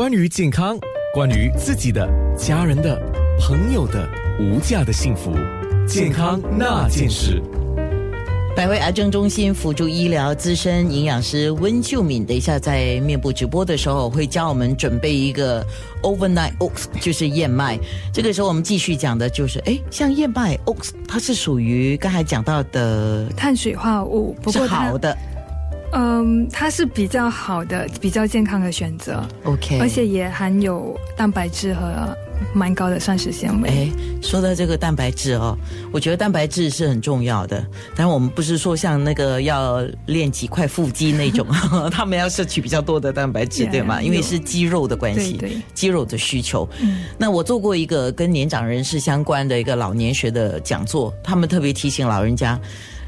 关于健康，关于自己的、家人的、朋友的无价的幸福，健康那件事。百位癌症中心辅助医疗资深营养师温秀敏，等一下在面部直播的时候会教我们准备一个 overnight oats，就是燕麦。这个时候我们继续讲的就是，哎，像燕麦 oats，它是属于刚才讲到的碳水化合物，是好的。嗯，它是比较好的、比较健康的选择。OK，而且也含有蛋白质和蛮高的膳食纤维。哎，说到这个蛋白质哦，我觉得蛋白质是很重要的。但我们不是说像那个要练几块腹肌那种，他们要摄取比较多的蛋白质，对吗？因为是肌肉的关系，对肌肉的需求。嗯那我做过一个跟年长人士相关的一个老年学的讲座，他们特别提醒老人家。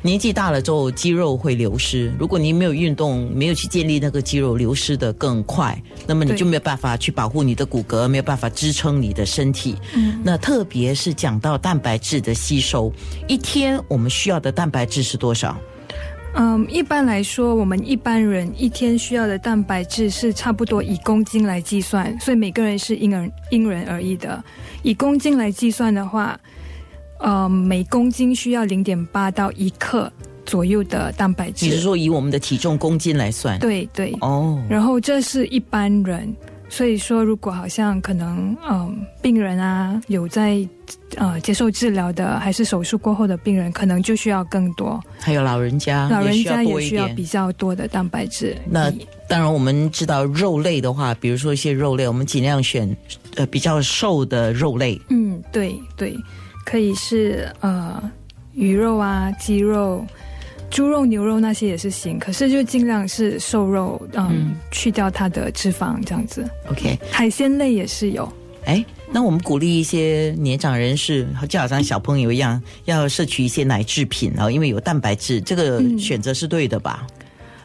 年纪大了之后，肌肉会流失。如果你没有运动，没有去建立那个肌肉，流失的更快，那么你就没有办法去保护你的骨骼，没有办法支撑你的身体。嗯，那特别是讲到蛋白质的吸收，一天我们需要的蛋白质是多少？嗯，一般来说，我们一般人一天需要的蛋白质是差不多以公斤来计算，所以每个人是因人因人而异的。以公斤来计算的话。呃，每公斤需要零点八到一克左右的蛋白质。你是说以我们的体重公斤来算？对对。哦。然后这是一般人，所以说如果好像可能，嗯，病人啊有在呃接受治疗的，还是手术过后的病人，可能就需要更多。还有老人家，老人家也需要比较多的蛋白质。那当然，我们知道肉类的话，比如说一些肉类，我们尽量选呃比较瘦的肉类。嗯，对对。可以是呃鱼肉啊、鸡肉、猪肉、牛肉那些也是行，可是就尽量是瘦肉，嗯，去掉它的脂肪这样子。OK，海鲜类也是有。哎，那我们鼓励一些年长人士，就好像小朋友一样，要摄取一些奶制品啊，因为有蛋白质，这个选择是对的吧？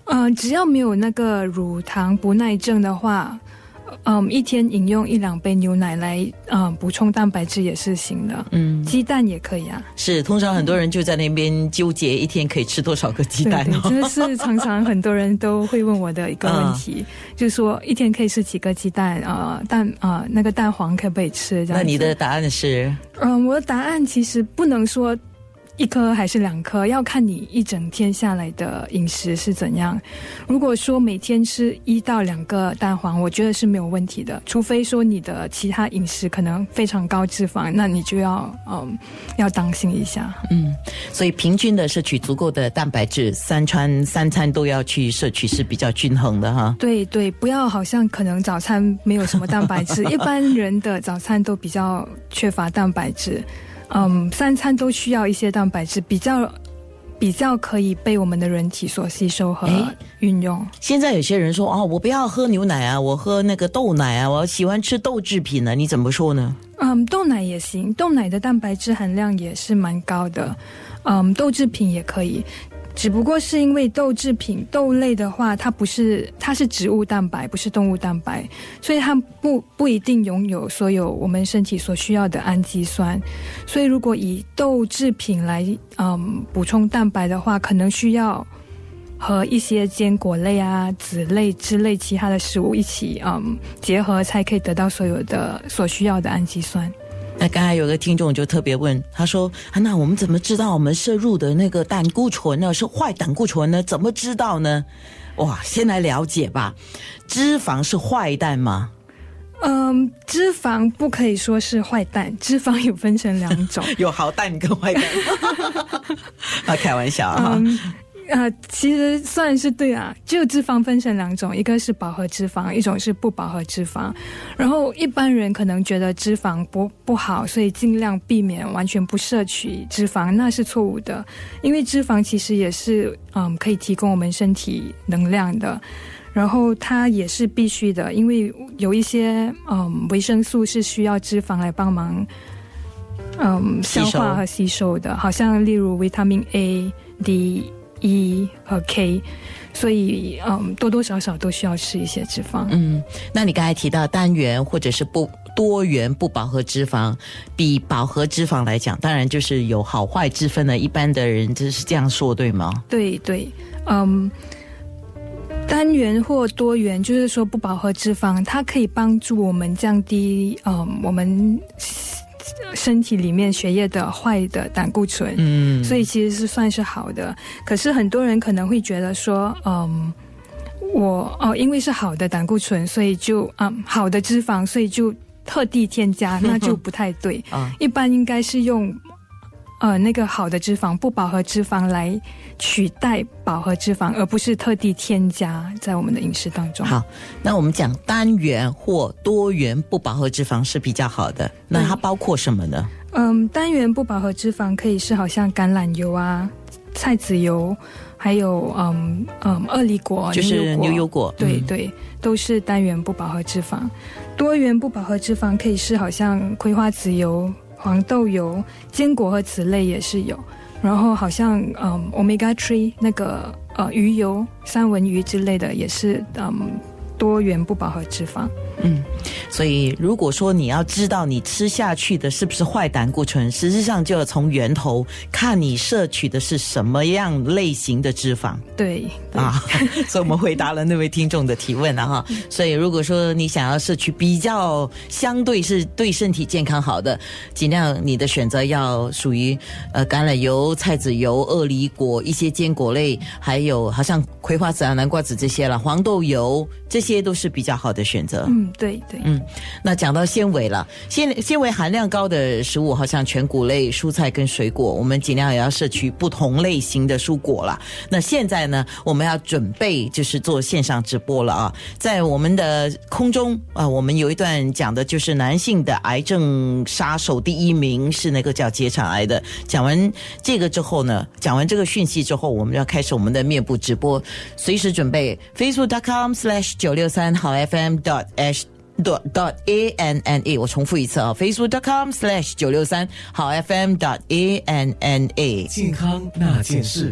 嗯，只要没有那个乳糖不耐症的话。嗯，一天饮用一两杯牛奶来嗯补充蛋白质也是行的。嗯，鸡蛋也可以啊。是，通常很多人就在那边纠结一天可以吃多少个鸡蛋。对，这是常常很多人都会问我的一个问题，就是说一天可以吃几个鸡蛋啊？蛋啊，那个蛋黄可不可以吃？那你的答案是？嗯，我的答案其实不能说。一颗还是两颗，要看你一整天下来的饮食是怎样。如果说每天吃一到两个蛋黄，我觉得是没有问题的。除非说你的其他饮食可能非常高脂肪，那你就要嗯要当心一下。嗯，所以平均的摄取足够的蛋白质，三餐三餐都要去摄取是比较均衡的哈。对对，不要好像可能早餐没有什么蛋白质，一般人的早餐都比较缺乏蛋白质。嗯，三餐都需要一些蛋白质，比较比较可以被我们的人体所吸收和运用。现在有些人说哦，我不要喝牛奶啊，我喝那个豆奶啊，我喜欢吃豆制品呢，你怎么说呢？嗯，豆奶也行，豆奶的蛋白质含量也是蛮高的。嗯，豆制品也可以。只不过是因为豆制品、豆类的话，它不是它是植物蛋白，不是动物蛋白，所以它不不一定拥有所有我们身体所需要的氨基酸。所以如果以豆制品来嗯补充蛋白的话，可能需要和一些坚果类啊、籽类之类其他的食物一起嗯结合，才可以得到所有的所需要的氨基酸。那刚才有个听众就特别问，他说：“啊，那我们怎么知道我们摄入的那个胆固醇呢是坏胆固醇呢？怎么知道呢？”哇，先来了解吧。脂肪是坏蛋吗？嗯，脂肪不可以说是坏蛋，脂肪有分成两种，有好蛋跟坏蛋。啊，开玩笑啊。呃，其实算是对啊，就脂肪分成两种，一个是饱和脂肪，一种是不饱和脂肪。然后一般人可能觉得脂肪不不好，所以尽量避免完全不摄取脂肪，那是错误的。因为脂肪其实也是嗯可以提供我们身体能量的，然后它也是必须的，因为有一些嗯维生素是需要脂肪来帮忙嗯消化和吸收的，好像例如维他命 A、D。E 和 K，所以嗯，多多少少都需要吃一些脂肪。嗯，那你刚才提到单元或者是不多元不饱和脂肪，比饱和脂肪来讲，当然就是有好坏之分的。一般的人就是这样说，对吗？对对，嗯，单元或多元，就是说不饱和脂肪，它可以帮助我们降低，嗯，我们身体里面血液的坏的胆固醇，嗯，所以其实是算是好的。可是很多人可能会觉得说，嗯，我哦，因为是好的胆固醇，所以就嗯，好的脂肪，所以就特地添加，那就不太对啊。一般应该是用。呃，那个好的脂肪不饱和脂肪来取代饱和脂肪，而不是特地添加在我们的饮食当中。好，那我们讲单元或多元不饱和脂肪是比较好的。那它包括什么呢？嗯，单元不饱和脂肪可以是好像橄榄油啊、菜籽油，还有嗯嗯二里果，就是牛油果。对对，都是单元不饱和脂肪。多元不饱和脂肪可以是好像葵花籽油。黄豆油、坚果和此类也是有，然后好像嗯，omega three 那个呃鱼油、三文鱼之类的也是嗯多元不饱和脂肪。嗯，所以如果说你要知道你吃下去的是不是坏胆固醇，实际上就要从源头看你摄取的是什么样类型的脂肪。对啊，所以我们回答了那位听众的提问了哈。所以如果说你想要摄取比较相对是对身体健康好的，尽量你的选择要属于呃橄榄油、菜籽油、鳄梨果一些坚果类，还有好像葵花籽啊、南瓜籽这些了，黄豆油这些都是比较好的选择。嗯。对对，嗯，那讲到纤维了，纤纤维含量高的食物，好像全谷类、蔬菜跟水果，我们尽量也要摄取不同类型的蔬果了。那现在呢，我们要准备就是做线上直播了啊，在我们的空中啊，我们有一段讲的就是男性的癌症杀手第一名是那个叫结肠癌的。讲完这个之后呢，讲完这个讯息之后，我们要开始我们的面部直播，随时准备 facebook.com/slash 九六三好 FM dot h dot dot a n n a，我重复一次啊，facebook.com slash 九六三好 fm dot a n n a，健康那件事。